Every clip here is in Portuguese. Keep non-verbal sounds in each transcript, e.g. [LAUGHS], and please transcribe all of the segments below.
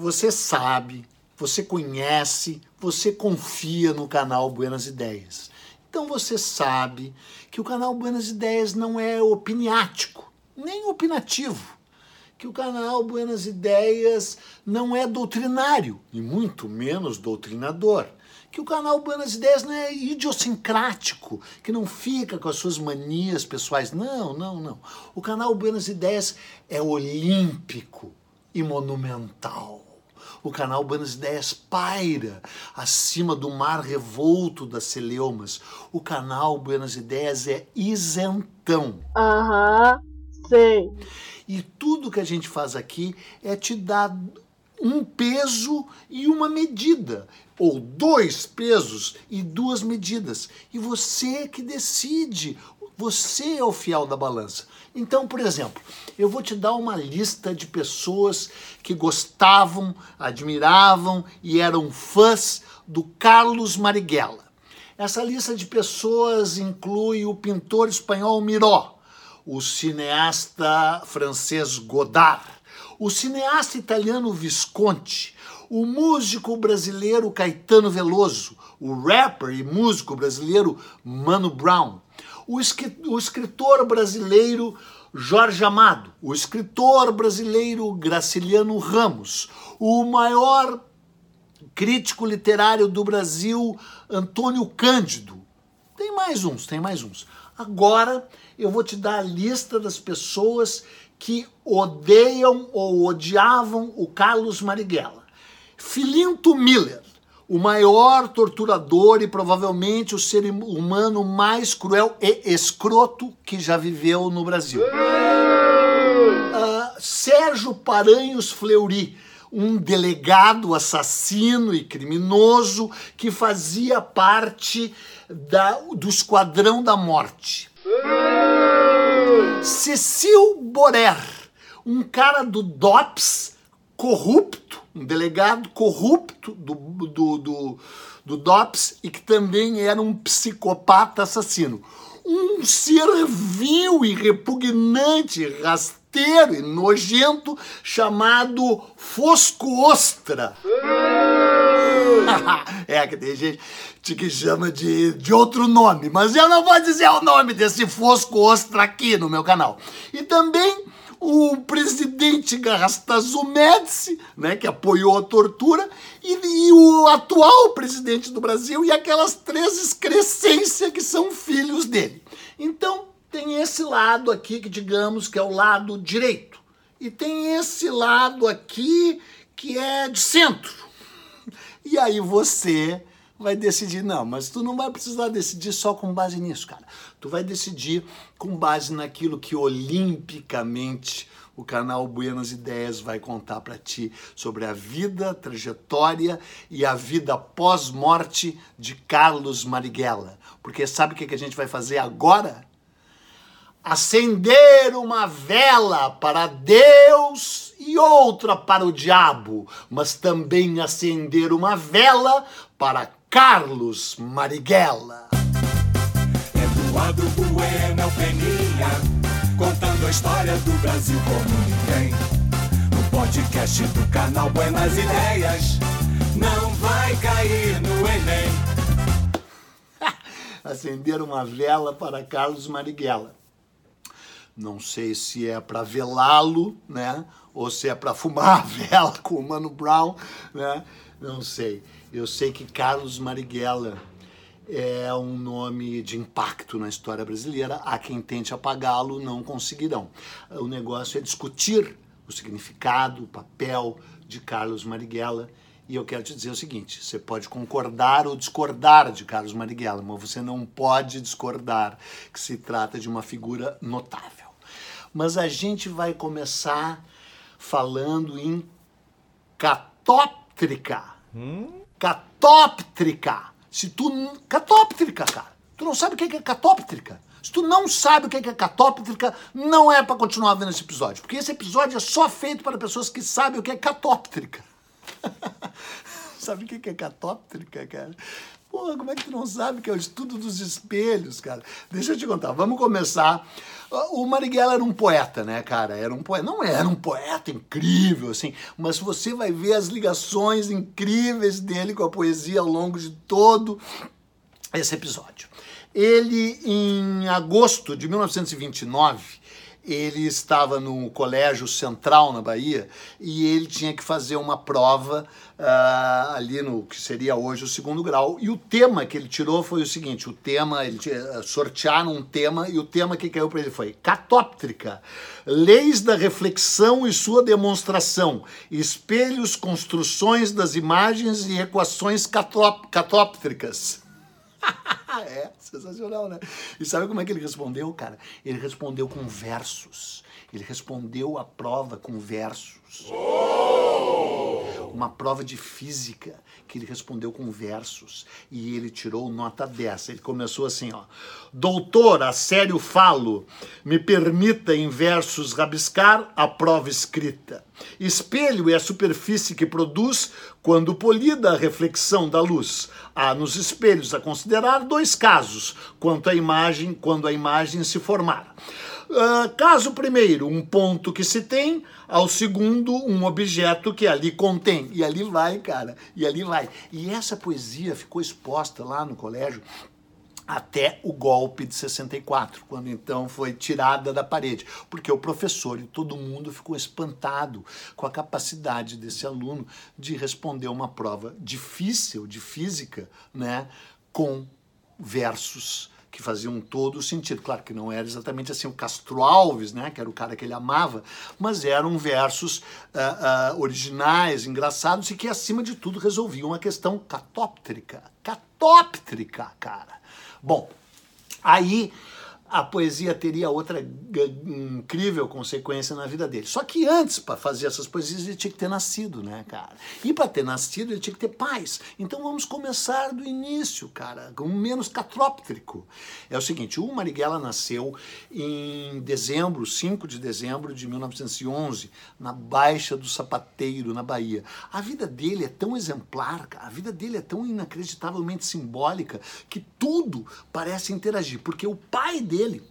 Você sabe, você conhece, você confia no canal Buenas Ideias. Então você sabe que o canal Buenas Ideias não é opiniático, nem opinativo. Que o canal Buenas Ideias não é doutrinário, e muito menos doutrinador. Que o canal Buenas Ideias não é idiosincrático, que não fica com as suas manias pessoais. Não, não, não. O canal Buenas Ideias é olímpico e monumental. O canal Buenas Ideias paira acima do mar revolto das celeumas. O canal Buenas Ideias é isentão. Aham, sei. E tudo que a gente faz aqui é te dar um peso e uma medida, ou dois pesos e duas medidas. E você que decide você é o fiel da balança. Então, por exemplo, eu vou te dar uma lista de pessoas que gostavam, admiravam e eram fãs do Carlos Marighella. Essa lista de pessoas inclui o pintor espanhol Miró, o cineasta francês Godard, o cineasta italiano Visconti, o músico brasileiro Caetano Veloso, o rapper e músico brasileiro Mano Brown, o escritor brasileiro Jorge Amado, o escritor brasileiro Graciliano Ramos, o maior crítico literário do Brasil, Antônio Cândido. Tem mais uns, tem mais uns. Agora eu vou te dar a lista das pessoas que odeiam ou odiavam o Carlos Marighella. Filinto Miller, o maior torturador e provavelmente o ser humano mais cruel e escroto que já viveu no Brasil. Uh, Sérgio Paranhos Fleury, um delegado assassino e criminoso que fazia parte da, do Esquadrão da Morte. Cecil Borer, um cara do DOPS corrupto, um delegado corrupto do, do, do, do DOPS e que também era um psicopata assassino. Um ser vil e repugnante, rasteiro e nojento chamado Fosco Ostra. [LAUGHS] é, que tem gente que chama de, de outro nome, mas eu não vou dizer o nome desse Fosco Ostra aqui no meu canal. E também o presidente Garastazu Médici, né, que apoiou a tortura, e, e, o atual presidente do Brasil e aquelas três excrescências que são filhos dele. Então, tem esse lado aqui que digamos que é o lado direito. E tem esse lado aqui que é de centro. E aí você vai decidir, não, mas tu não vai precisar decidir só com base nisso, cara. Tu vai decidir com base naquilo que olimpicamente o canal Buenas Ideias vai contar para ti sobre a vida, trajetória e a vida pós-morte de Carlos Marighella. Porque sabe o que a gente vai fazer agora? Acender uma vela para Deus e outra para o diabo, mas também acender uma vela para Carlos Marighella. Eduardo Bueno Peninha, contando a história do Brasil como ninguém. No podcast do canal Buenas Ideias, não vai cair no Enem. [LAUGHS] Acender uma vela para Carlos Marighella. Não sei se é para velá-lo, né? Ou se é para fumar a vela com o Mano Brown, né? Não sei. Eu sei que Carlos Marighella é um nome de impacto na história brasileira. Há quem tente apagá-lo, não conseguirão. O negócio é discutir o significado, o papel de Carlos Marighella. E eu quero te dizer o seguinte: você pode concordar ou discordar de Carlos Marighella, mas você não pode discordar que se trata de uma figura notável. Mas a gente vai começar falando em catóptrica. Hum? Catóptrica. Se tu. Catóptrica, cara. Tu não sabe o que é catóptrica? Se tu não sabe o que é catóptrica, não é para continuar vendo esse episódio. Porque esse episódio é só feito para pessoas que sabem o que é catóptrica. [LAUGHS] sabe o que é catóptrica, cara? Porra, como é que tu não sabe que é o estudo dos espelhos, cara? Deixa eu te contar, vamos começar. O Marighella era um poeta, né, cara? Era um poeta. Não era um poeta incrível, assim, mas você vai ver as ligações incríveis dele com a poesia ao longo de todo esse episódio. Ele, em agosto de 1929, ele estava no Colégio Central na Bahia e ele tinha que fazer uma prova uh, ali no que seria hoje o segundo grau. E o tema que ele tirou foi o seguinte: o tema, ele uh, sortearam um tema e o tema que caiu para ele foi catóptrica, leis da reflexão e sua demonstração, espelhos, construções das imagens e equações catóptricas. [LAUGHS] [LAUGHS] é, sensacional, né? E sabe como é que ele respondeu, cara? Ele respondeu com versos. Ele respondeu a prova com versos. Uma prova de física que ele respondeu com versos. E ele tirou nota 10. Ele começou assim, ó. Doutor, a sério falo, me permita em versos rabiscar a prova escrita. Espelho é a superfície que produz quando polida a reflexão da luz. Há nos espelhos a considerar dois casos, quanto à imagem, quando a imagem se formar. Uh, caso primeiro, um ponto que se tem, ao segundo, um objeto que ali contém. E ali vai, cara, e ali vai. E essa poesia ficou exposta lá no colégio até o golpe de 64, quando então foi tirada da parede, porque o professor e todo mundo ficou espantado com a capacidade desse aluno de responder uma prova difícil de física, né, com versos que faziam todo o sentido. Claro que não era exatamente assim o Castro Alves, né, que era o cara que ele amava, mas eram versos uh, uh, originais, engraçados e que, acima de tudo, resolviam a questão catóptrica. Catóptrica, cara. Bom, aí a poesia teria outra incrível consequência na vida dele. Só que antes, para fazer essas poesias, ele tinha que ter nascido, né, cara? E para ter nascido, ele tinha que ter pais. Então vamos começar do início, cara, com menos catróptrico. É o seguinte, o Marighella nasceu em dezembro, 5 de dezembro de 1911, na Baixa do Sapateiro, na Bahia. A vida dele é tão exemplar, cara, a vida dele é tão inacreditavelmente simbólica que tudo parece interagir, porque o pai dele dele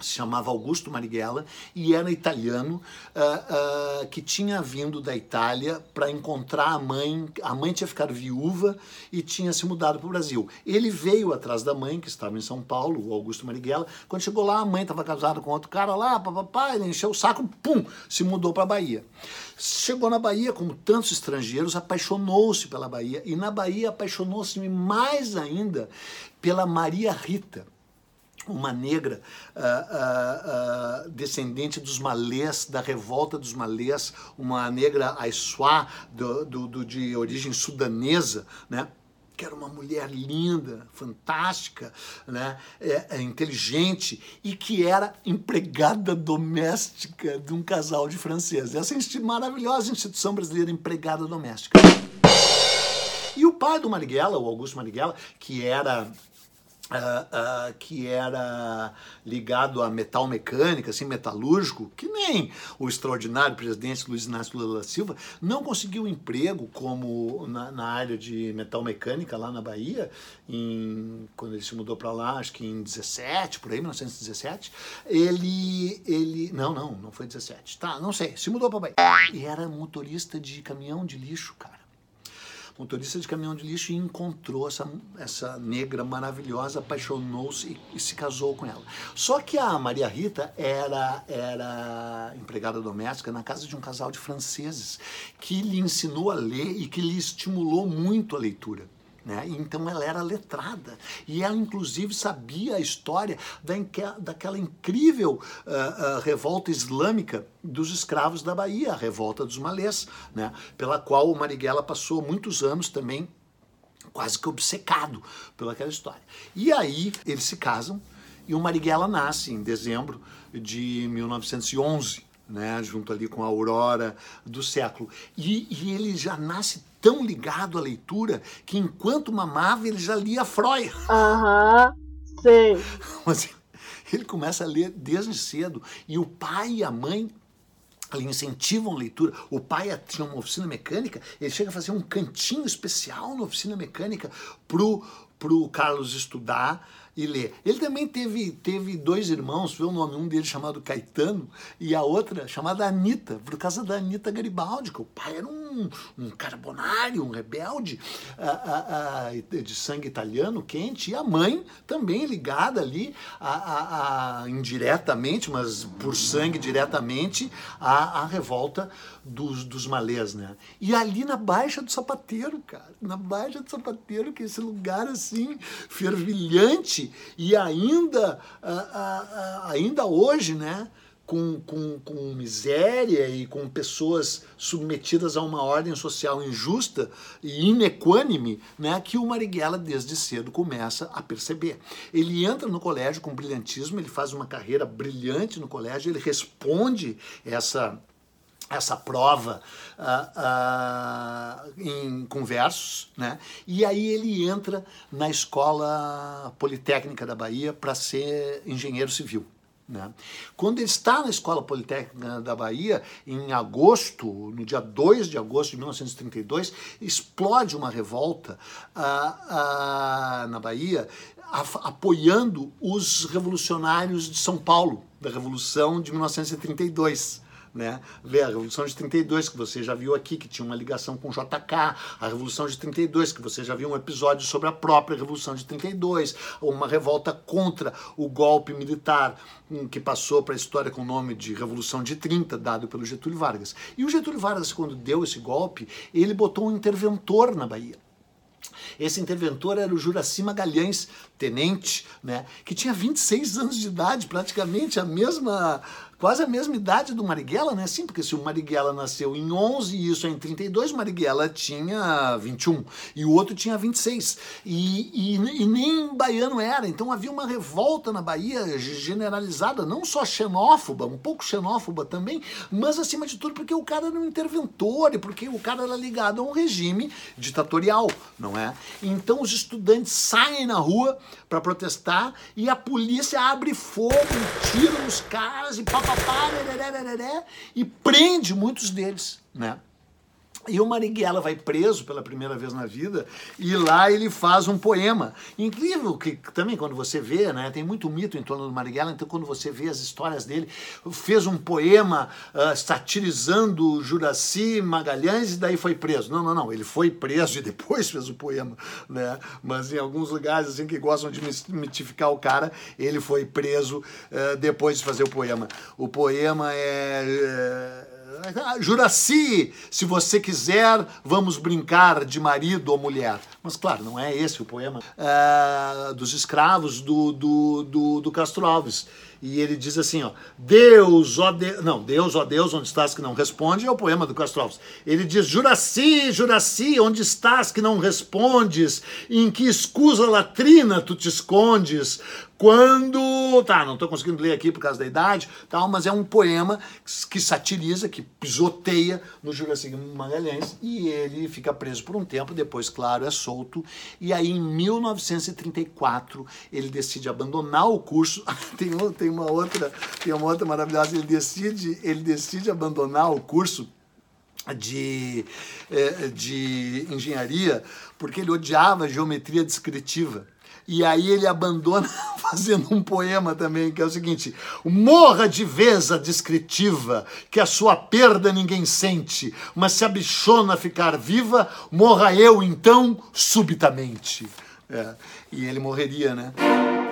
se chamava Augusto Marighella e era italiano uh, uh, que tinha vindo da Itália para encontrar a mãe. A mãe tinha ficado viúva e tinha se mudado para o Brasil. Ele veio atrás da mãe, que estava em São Paulo, o Augusto Marighella. Quando chegou lá, a mãe estava casada com outro cara lá, papapá, ele encheu o saco, pum, se mudou para a Bahia. Chegou na Bahia, como tantos estrangeiros, apaixonou-se pela Bahia e na Bahia apaixonou-se mais ainda pela Maria Rita uma negra uh, uh, uh, descendente dos malês, da revolta dos malês, uma negra Aissuá, do, do, do, de origem sudanesa, né? que era uma mulher linda, fantástica, né? É, é, inteligente e que era empregada doméstica de um casal de franceses. Essa maravilhosa instituição brasileira, empregada doméstica. E o pai do Marighella, o Augusto Marighella, que era Uh, uh, que era ligado a metal mecânica, assim, metalúrgico, que nem o extraordinário presidente Luiz Inácio Lula da Silva, não conseguiu emprego como na, na, área de metal mecânica lá na Bahia, em, quando ele se mudou para lá, acho que em 17, por aí, 1917. Ele, ele, não, não, não foi 17, tá, não sei, se mudou para Bahia. E era motorista de caminhão de lixo, cara motorista de caminhão de lixo, e encontrou essa, essa negra maravilhosa, apaixonou-se e, e, se casou com ela. Só que a Maria Rita era, era empregada doméstica na casa de um casal de franceses que lhe ensinou a ler e que lhe estimulou muito a leitura. Né? Então ela era letrada e ela inclusive sabia a história da, daquela incrível uh, uh, revolta islâmica dos escravos da Bahia, a revolta dos malês, né? pela qual o Marighella passou muitos anos também quase que obcecado pelaquela história. E aí eles se casam e o Marighella nasce em dezembro de 1911 né, junto ali com a aurora do século. E, e, ele já nasce tão ligado à leitura que enquanto mamava ele já lia Freud. Aham, uhum, sei. [LAUGHS] Mas ele começa a ler desde cedo e o pai e a mãe ali incentivam a leitura. O pai tinha uma oficina mecânica, ele chega a fazer um cantinho especial na oficina mecânica pro para o Carlos estudar e ler. Ele também teve, teve dois irmãos, viu o nome, um deles chamado Caetano e a outra chamada Anitta, por causa da Anitta Garibaldi, que o pai era um, um carbonário, um rebelde a, a, a, de sangue italiano quente, e a mãe também ligada ali a, indiretamente, mas por sangue diretamente, à, revolta dos, dos malês, né? E ali na Baixa do Sapateiro, cara, na Baixa do Sapateiro, que é esse lugar assim, fervilhante, e ainda, ainda hoje, né? Com, com, com miséria e com pessoas submetidas a uma ordem social injusta e inequânime, né, que o Marighella desde cedo começa a perceber. Ele entra no colégio com brilhantismo, ele faz uma carreira brilhante no colégio, ele responde essa essa prova uh, uh, em, com versos, né? E aí ele entra na Escola Politécnica da Bahia para ser engenheiro civil. Né? Quando ele está na Escola Politécnica da Bahia, em agosto, no dia 2 de agosto de 1932, explode uma revolta uh, na Bahia, apoiando os revolucionários de São Paulo, da Revolução de 1932 né? Vê a Revolução de 32, que você já viu aqui, que tinha uma ligação com o JK, a Revolução de 32, que você já viu um episódio sobre a própria Revolução de 32, uma revolta contra o golpe militar hum, que passou para a história com o nome de Revolução de 30, dado pelo Getúlio Vargas. E o Getúlio Vargas, quando deu esse golpe, ele botou um interventor na Bahia. Esse interventor era o Juraci Magalhães, tenente, né, que tinha 26 anos de idade, praticamente a mesma quase a mesma idade do Marighella, né? Sim, porque se o Marighella nasceu em 11 e isso é em 32, o Marighella tinha 21 e o outro tinha 26. E, e, e nem baiano era. Então havia uma revolta na Bahia generalizada, não só xenófoba, um pouco xenófoba também, mas acima de tudo porque o cara era um interventor e porque o cara era ligado a um regime ditatorial, não é? Então os estudantes saem na rua para protestar e a polícia abre fogo, tira nos caras e e prende muitos deles, né? E o Marighella vai preso pela primeira vez na vida e lá ele faz um poema. Incrível que também quando você vê, né, tem muito mito em torno do Marighella, então quando você vê as histórias dele, fez um poema uh, satirizando Juraci Magalhães e daí foi preso. Não, não, não, ele foi preso e depois [LAUGHS] fez o poema, né? Mas em alguns lugares assim que gostam de mitificar o cara, ele foi preso uh, depois de fazer o poema. O poema é uh, Juraci, se você quiser, vamos brincar de marido ou mulher. Mas, claro, não é esse o poema é, dos escravos do, do, do, do Castro Alves. E ele diz assim, ó, Deus, ó Deus, não, Deus, ó Deus, onde estás que não responde, é o poema do Castro Alves. Ele diz, Juraci, Juraci, onde estás que não respondes? Em que escusa latrina tu te escondes? Quando. Tá, não estou conseguindo ler aqui por causa da idade, tal, mas é um poema que satiriza, que pisoteia no Juraci Magalhães e ele fica preso por um tempo, depois, claro, é solto. E aí, em 1934, ele decide abandonar o curso. [LAUGHS] tem, tem uma outra, tem uma outra maravilhosa, ele decide, ele decide abandonar o curso de, eh, de engenharia porque ele odiava geometria descritiva. E aí ele abandona [LAUGHS] fazendo um poema também, que é o seguinte: Morra de vez a descritiva, que a sua perda ninguém sente, mas se a bichona ficar viva, morra eu então subitamente. É, e ele morreria, né?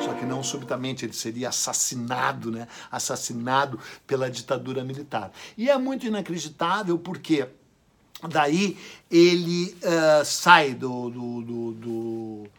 Só que não subitamente, ele seria assassinado, né? Assassinado pela ditadura militar. E é muito inacreditável porque daí ele uh, sai do, do, do, do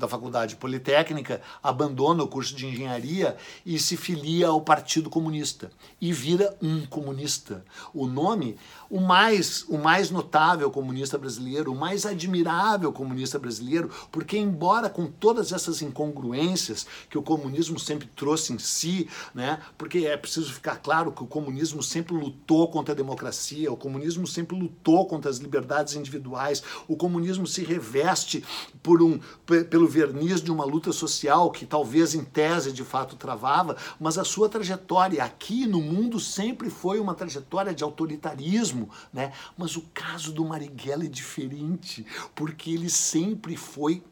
da Faculdade Politécnica, abandona o curso de engenharia e se filia ao Partido Comunista e vira um comunista. O nome, o mais, o mais notável comunista brasileiro, o mais admirável comunista brasileiro, porque embora com todas essas incongruências que o comunismo sempre trouxe em si, né? Porque é preciso ficar claro que o comunismo sempre lutou contra a democracia, o comunismo sempre lutou contra as liberdades individuais, o comunismo se reveste por um pelo verniz de uma luta social que talvez em tese de fato travava, mas a sua trajetória aqui no mundo sempre foi uma trajetória de autoritarismo, né? Mas o caso do Marighella é diferente, porque ele sempre foi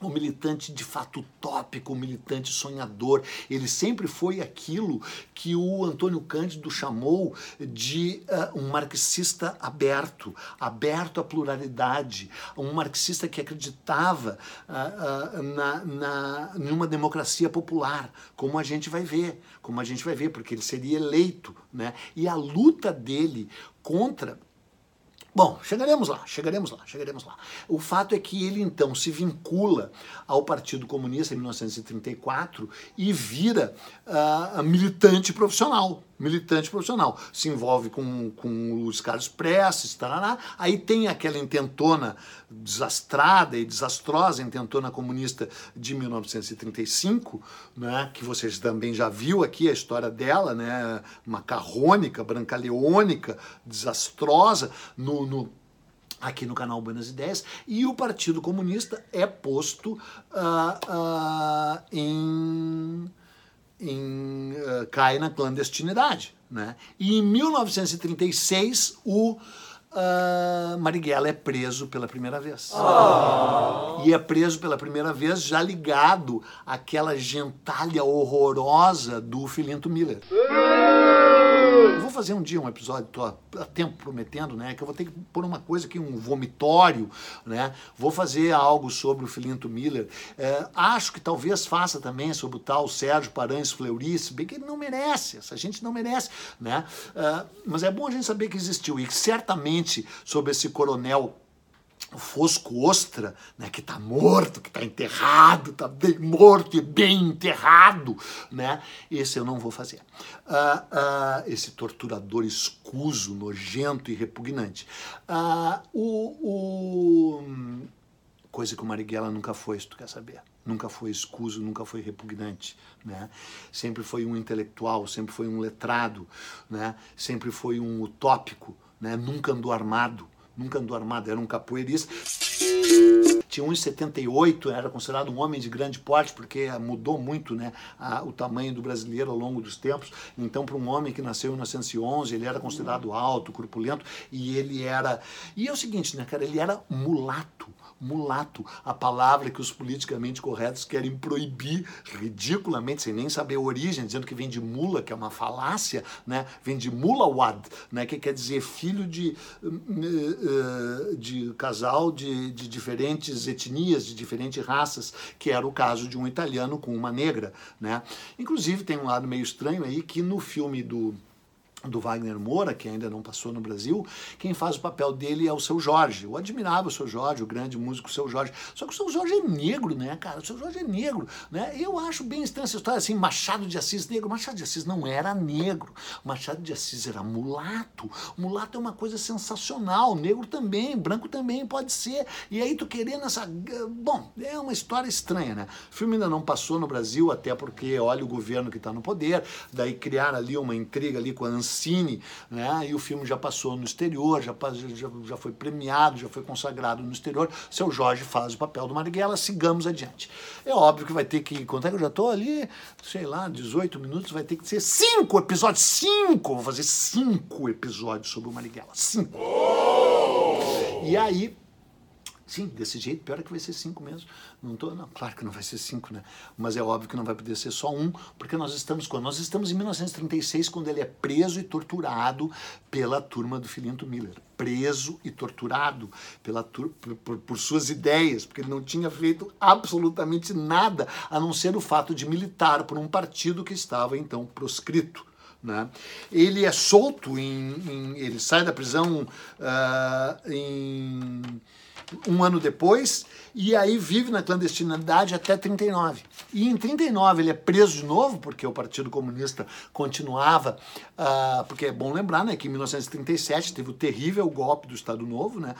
um militante de fato utópico, um militante sonhador. Ele sempre foi aquilo que o Antônio Cândido chamou de uh, um marxista aberto, aberto à pluralidade, um marxista que acreditava uh, uh, na, na, numa democracia popular, como a gente vai ver, como a gente vai ver, porque ele seria eleito, né? E a luta dele contra Bom, chegaremos lá, chegaremos lá, chegaremos lá. O fato é que ele então se vincula ao Partido Comunista em 1934 e vira uh, militante profissional militante profissional. Se envolve com, com o Luiz Carlos Prestes, tarará. aí tem aquela intentona desastrada e desastrosa, intentona comunista de 1935, né, que vocês também já viu aqui a história dela, né, macarrônica, brancaleônica, desastrosa, no, no aqui no canal Buenas Ideias, e o Partido Comunista é posto uh, uh, em em, uh, cai na clandestinidade. Né? E em 1936, o uh, Marighella é preso pela primeira vez. Oh. E é preso pela primeira vez já ligado àquela gentalha horrorosa do Filinto Miller. Eu vou fazer um dia um episódio, tô há tempo prometendo, né? Que eu vou ter que pôr uma coisa aqui, um vomitório, né? Vou fazer algo sobre o Filinto Miller. É, acho que talvez faça também sobre o tal Sérgio Paranhos Fleury, se bem que ele não merece, essa gente não merece, né? É, mas é bom a gente saber que existiu e certamente sobre esse coronel o Fosco Ostra, né, que está morto, que está enterrado, está bem morto e bem enterrado, né? Esse eu não vou fazer. Uh, uh, esse torturador escuso, nojento e repugnante. Uh, o, o, Coisa que o Marighella nunca foi, se tu quer saber. Nunca foi escuso, nunca foi repugnante, né? Sempre foi um intelectual, sempre foi um letrado, né? Sempre foi um utópico, né? Nunca andou armado, nunca andou armado, era um capoeirista. Tinha 1,78, era considerado um homem de grande porte, porque mudou muito né, a, o tamanho do brasileiro ao longo dos tempos. Então, para um homem que nasceu em 1911, ele era considerado alto, corpulento, e ele era. E é o seguinte, né, cara, ele era mulato mulato, a palavra que os politicamente corretos querem proibir ridiculamente, sem nem saber a origem, dizendo que vem de mula, que é uma falácia, né? vem de mulawad, né? que quer dizer filho de, eh, de casal de, de diferentes etnias, de diferentes raças, que era o caso de um italiano com uma negra. Né? Inclusive, tem um lado meio estranho aí que no filme do do Wagner Moura, que ainda não passou no Brasil, quem faz o papel dele é o seu Jorge. O seu Jorge, o grande músico seu Jorge. Só que o seu Jorge é negro, né, cara? O seu Jorge é negro, né? Eu acho bem estranha essa história assim, Machado de Assis negro. Machado de Assis não era negro. Machado de Assis era mulato. Mulato é uma coisa sensacional. Negro também, branco também pode ser. E aí tu querendo essa, bom, é uma história estranha, né? O filme ainda não passou no Brasil, até porque olha o governo que está no poder. Daí criar ali uma intriga ali com a Cine, né? E o filme já passou no exterior, já, já, já foi premiado, já foi consagrado no exterior. Seu Jorge faz o papel do Marighella, sigamos adiante. É óbvio que vai ter que, quanto é que eu já estou ali? Sei lá, 18 minutos, vai ter que ser cinco episódios, cinco! Vou fazer cinco episódios sobre o Marighella, cinco. Oh! E aí, Sim, desse jeito, pior é que vai ser cinco mesmo. Não tô, não, claro que não vai ser cinco, né? Mas é óbvio que não vai poder ser só um, porque nós estamos quando? Nós estamos em 1936, quando ele é preso e torturado pela turma do Filinto Miller. Preso e torturado pela por, por, por suas ideias, porque ele não tinha feito absolutamente nada, a não ser o fato de militar por um partido que estava então proscrito. Né? Ele é solto, em, em, ele sai da prisão uh, em um ano depois, e aí vive na clandestinidade até 39. E em 39 ele é preso de novo, porque o Partido Comunista continuava, uh, porque é bom lembrar né, que em 1937 teve o terrível golpe do Estado Novo, né?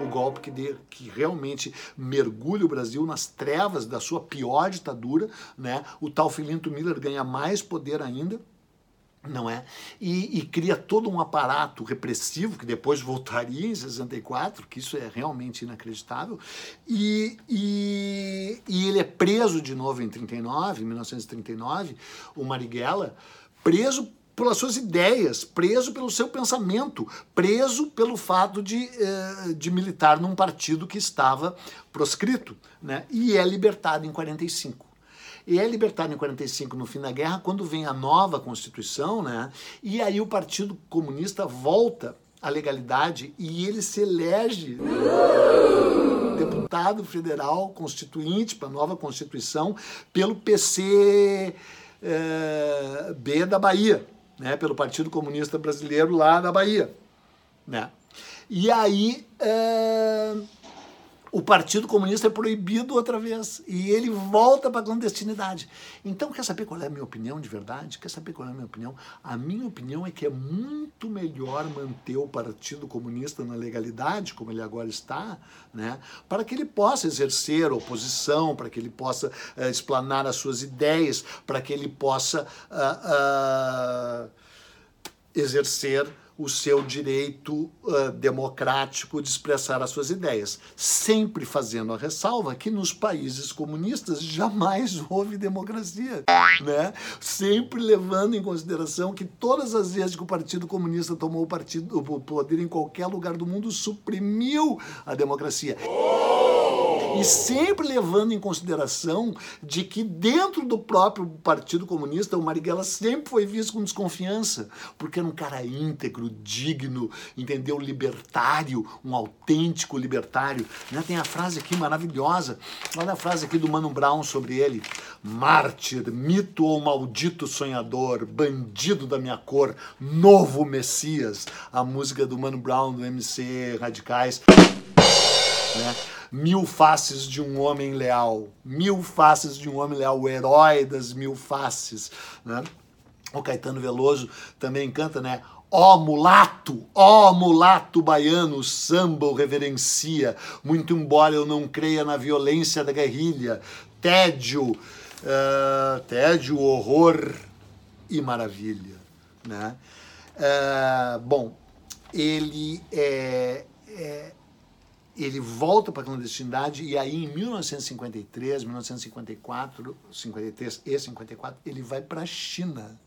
o golpe que, de, que realmente mergulha o Brasil nas trevas da sua pior ditadura, né? O tal Filinto Miller ganha mais poder ainda, não é? E, e, cria todo um aparato repressivo que depois voltaria em 64, que isso é realmente inacreditável, e, e, e ele é preso de novo em 39, 1939, o Marighella, preso pelas suas ideias, preso pelo seu pensamento, preso pelo fato de, eh, de militar num partido que estava proscrito, né? E é libertado em 45. E é libertado em 45 no fim da guerra, quando vem a nova Constituição, né? E aí o Partido Comunista volta à legalidade e ele se elege deputado federal constituinte para a nova Constituição pelo PC eh, B da Bahia né, pelo Partido Comunista Brasileiro lá na Bahia. Né? E aí é, o Partido Comunista é proibido outra vez e ele volta para a clandestinidade. Então, quer saber qual é a minha opinião de verdade? Quer saber qual é a minha opinião? A minha opinião é que é muito melhor manter o Partido Comunista na legalidade, como ele agora está, né, para que ele possa exercer oposição, para que ele possa uh, explanar as suas ideias, para que ele possa uh, uh, exercer o seu direito uh, democrático de expressar as suas ideias, sempre fazendo a ressalva que nos países comunistas jamais [LAUGHS] houve democracia, né? Sempre levando em consideração que todas as vezes que o Partido Comunista tomou o, partido, o poder em qualquer lugar do mundo suprimiu a democracia. E sempre levando em consideração de que dentro do próprio Partido Comunista o Marighella sempre foi visto com desconfiança, porque era um cara íntegro, digno, entendeu? Libertário, um autêntico libertário. Né? Tem a frase aqui maravilhosa, olha a frase aqui do Mano Brown sobre ele. Mártir, mito ou maldito sonhador, bandido da minha cor, novo Messias. A música do Mano Brown, do MC Radicais. Né? Mil faces de um homem leal, mil faces de um homem leal, o herói das mil faces. Né? O Caetano Veloso também canta, né? Ó oh, mulato, ó oh, mulato baiano, samba o reverencia, muito embora eu não creia na violência da guerrilha, tédio, uh, tédio, horror e maravilha. Né? Uh, bom, ele é, é ele volta para a clandestinidade e aí em 1953, 1954, 53 e 54, ele vai para a China.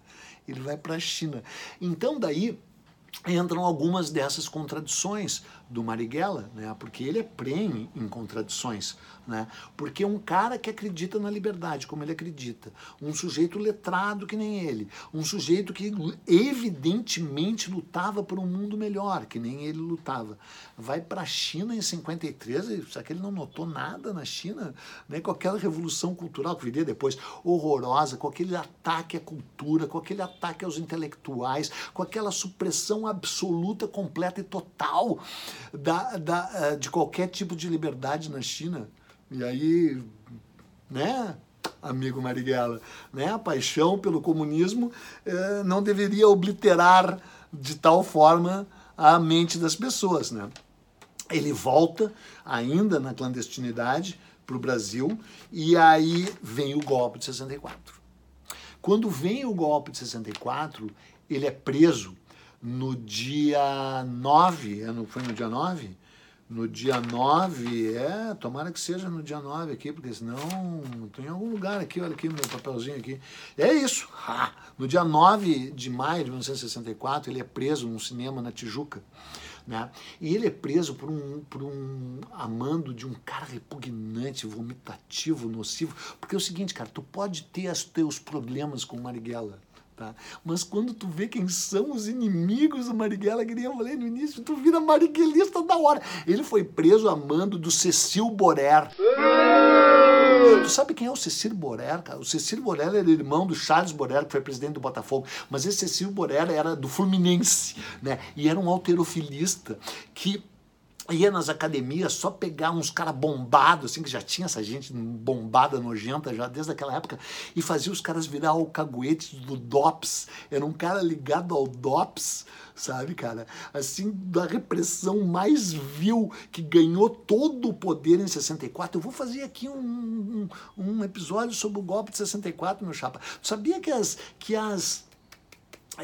Ele vai para a China. Então daí entram algumas dessas contradições do Marighella, né? Porque ele é prêmio em contradições, né? Porque um cara que acredita na liberdade, como ele acredita, um sujeito letrado que nem ele, um sujeito que evidentemente lutava por um mundo melhor, que nem ele lutava, vai para a China em 53, será que ele não notou nada na China, né? Com aquela revolução cultural que viria depois horrorosa, com aquele ataque à cultura, com aquele ataque aos intelectuais, com aquela supressão absoluta, completa e total da, da, eh, de qualquer tipo de liberdade na China. E aí, né, amigo Marighella, né, a paixão pelo comunismo eh, não deveria obliterar de tal forma a mente das pessoas, né? Ele volta ainda na clandestinidade para o Brasil e aí vem o golpe de 64. Quando vem o golpe de 64, ele é preso no dia 9, é foi no dia 9? No dia 9, é, tomara que seja no dia 9 aqui, porque senão tem em algum lugar aqui, olha aqui meu papelzinho aqui. É isso. Ha! No dia 9 de maio de 1964, ele é preso num cinema na Tijuca. Né? E ele é preso por um, por um amando de um cara repugnante, vomitativo, nocivo. Porque é o seguinte, cara, tu pode ter os teus problemas com Marighella, Tá? Mas quando tu vê quem são os inimigos do Marighella, que nem eu falei no início, tu vira marighellista da hora. Ele foi preso a mando do Cecil Borer. Tu sabe quem é o Cecil Borer, cara? O Cecil Borer era irmão do Charles Borer, que foi presidente do Botafogo. Mas esse Cecil Borer era do Fluminense, né? E era um alterofilista que ia nas academias só pegar uns caras bombados, assim, que já tinha essa gente bombada, nojenta já desde aquela época, e fazia os caras virar alcaguetes do DOPS. Era um cara ligado ao DOPS, sabe, cara? Assim, da repressão mais vil que ganhou todo o poder em 64. Eu vou fazer aqui um, um, um episódio sobre o golpe de 64, meu chapa. Sabia que as, que as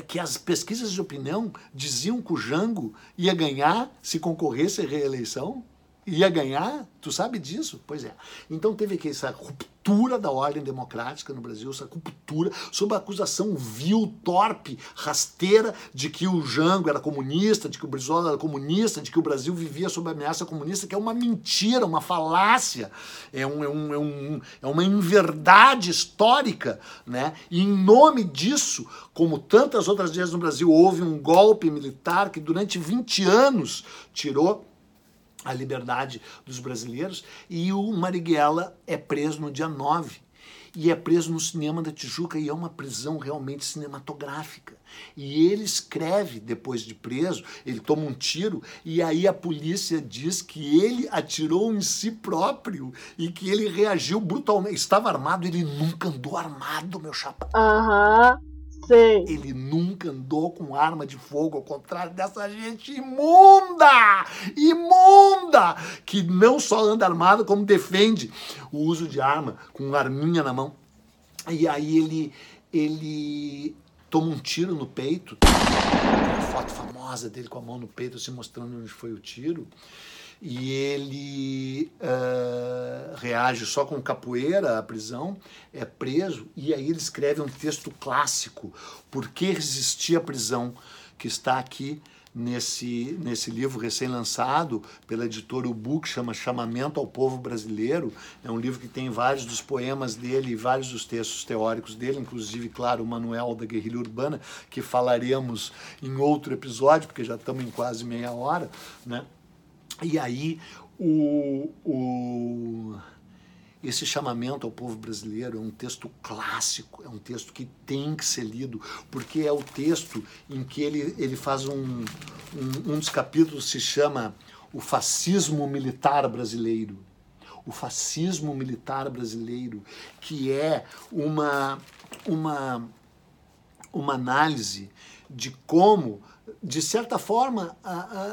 que as pesquisas de opinião diziam que o Jango ia ganhar se concorresse à reeleição? Ia ganhar? Tu sabe disso? Pois é. Então teve aqui essa ruptura da ordem democrática no Brasil, essa ruptura sob a acusação vil, torpe, rasteira de que o Jango era comunista, de que o Brizola era comunista, de que o Brasil vivia sob ameaça comunista, que é uma mentira, uma falácia, é, um, é, um, é, um, é uma inverdade histórica, né? E em nome disso, como tantas outras vezes no Brasil, houve um golpe militar que durante 20 anos tirou a liberdade dos brasileiros, e o Marighella é preso no dia 9. E é preso no cinema da Tijuca e é uma prisão realmente cinematográfica. E ele escreve, depois de preso, ele toma um tiro e aí a polícia diz que ele atirou em si próprio e que ele reagiu brutalmente. Estava armado, ele nunca andou armado, meu chapa. Aham. Sei. Ele nunca andou com arma de fogo, ao contrário dessa gente imunda! Imunda! Que não só anda armado, como defende o uso de arma, com arminha na mão. E aí ele, ele toma um tiro no peito. Uma foto famosa dele com a mão no peito, se mostrando onde foi o tiro e ele uh, reage só com capoeira à prisão, é preso, e aí ele escreve um texto clássico, Por que resistir à prisão, que está aqui nesse, nesse livro recém-lançado pela editora Ubu, que chama Chamamento ao Povo Brasileiro. É um livro que tem vários dos poemas dele e vários dos textos teóricos dele, inclusive, claro, o Manuel da Guerrilha Urbana, que falaremos em outro episódio, porque já estamos em quase meia hora, né? E aí, o, o, esse chamamento ao povo brasileiro é um texto clássico, é um texto que tem que ser lido, porque é o texto em que ele, ele faz um, um, um dos capítulos se chama O Fascismo Militar Brasileiro. O fascismo militar brasileiro, que é uma, uma, uma análise de como de certa forma,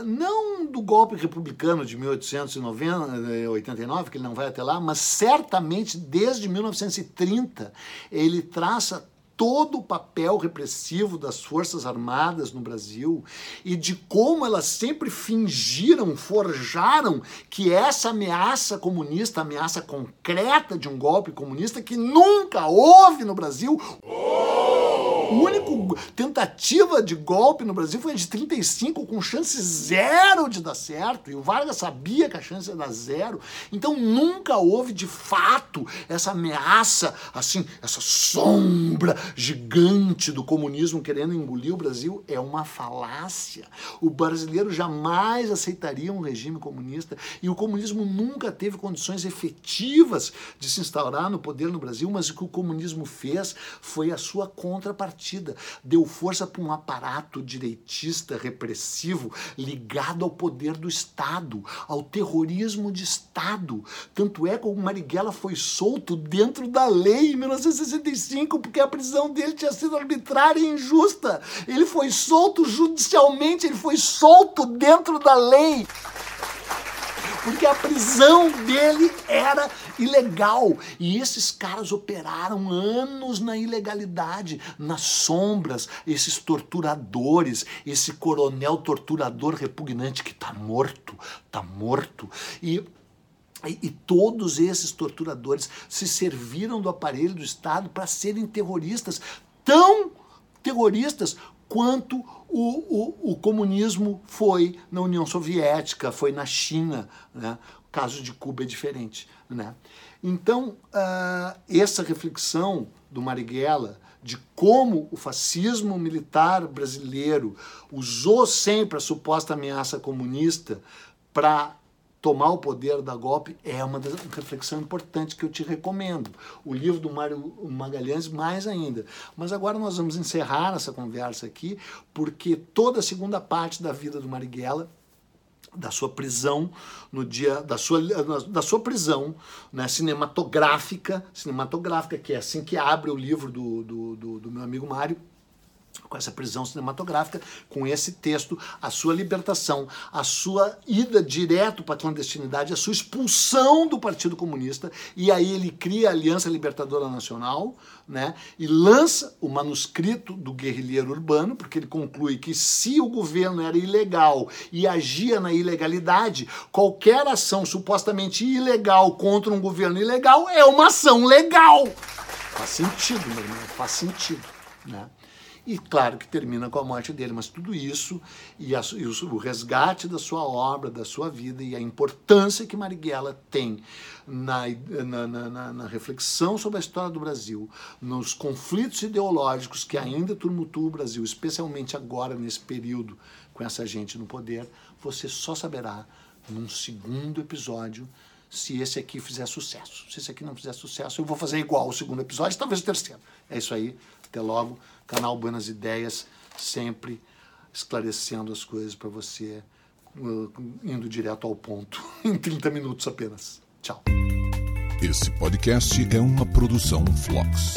não do golpe republicano de 1889, que ele não vai até lá, mas certamente desde 1930 ele traça todo o papel repressivo das Forças Armadas no Brasil e de como elas sempre fingiram, forjaram que essa ameaça comunista, ameaça concreta de um golpe comunista que nunca houve no Brasil. O único tentativa de golpe no Brasil foi a de 35, com chance zero de dar certo. E o Vargas sabia que a chance era zero. Então nunca houve de fato essa ameaça, assim, essa sombra gigante do comunismo querendo engolir o Brasil. É uma falácia. O brasileiro jamais aceitaria um regime comunista. E o comunismo nunca teve condições efetivas de se instaurar no poder no Brasil, mas o que o comunismo fez foi a sua contrapartida partida, deu força para um aparato direitista repressivo ligado ao poder do Estado, ao terrorismo de Estado. Tanto é que o Marighella foi solto dentro da lei em 1965, porque a prisão dele tinha sido arbitrária e injusta. Ele foi solto judicialmente, ele foi solto dentro da lei porque a prisão dele era ilegal. E esses caras operaram anos na ilegalidade, nas sombras, esses torturadores, esse coronel torturador repugnante que está morto, está morto. E, e, todos esses torturadores se serviram do aparelho do Estado para serem terroristas, tão terroristas quanto o, o, o, comunismo foi na União Soviética, foi na China. Né? O caso de Cuba é diferente. Né? Então, uh, essa reflexão do Marighella de como o fascismo militar brasileiro usou sempre a suposta ameaça comunista para tomar o poder da golpe é uma reflexão importante que eu te recomendo. O livro do Mário Magalhães, mais ainda. Mas agora nós vamos encerrar essa conversa aqui, porque toda a segunda parte da vida do Marighella da sua prisão no dia da sua, da sua prisão né, cinematográfica cinematográfica que é assim que abre o livro do, do, do, do meu amigo Mário com essa prisão cinematográfica, com esse texto, a sua libertação, a sua ida direto para a clandestinidade, a sua expulsão do Partido Comunista, e aí ele cria a Aliança Libertadora Nacional, né, e lança o manuscrito do guerrilheiro urbano, porque ele conclui que se o governo era ilegal e agia na ilegalidade, qualquer ação supostamente ilegal contra um governo ilegal é uma ação legal. Faz sentido, meu irmão, faz sentido, né? E claro que termina com a morte dele, mas tudo isso e, a, e, o, resgate da sua obra, da sua vida e a importância que Marighella tem na, na, na, na reflexão sobre a história do Brasil, nos conflitos ideológicos que ainda tumultuam o Brasil, especialmente agora nesse período com essa gente no poder, você só saberá num segundo episódio se esse aqui fizer sucesso. Se esse aqui não fizer sucesso, eu vou fazer igual o segundo episódio, talvez o terceiro. É isso aí. Até logo. Canal Buenas Ideias, sempre esclarecendo as coisas para você, uh, indo direto ao ponto, [LAUGHS] em 30 minutos apenas. Tchau. Esse podcast é uma produção Flux.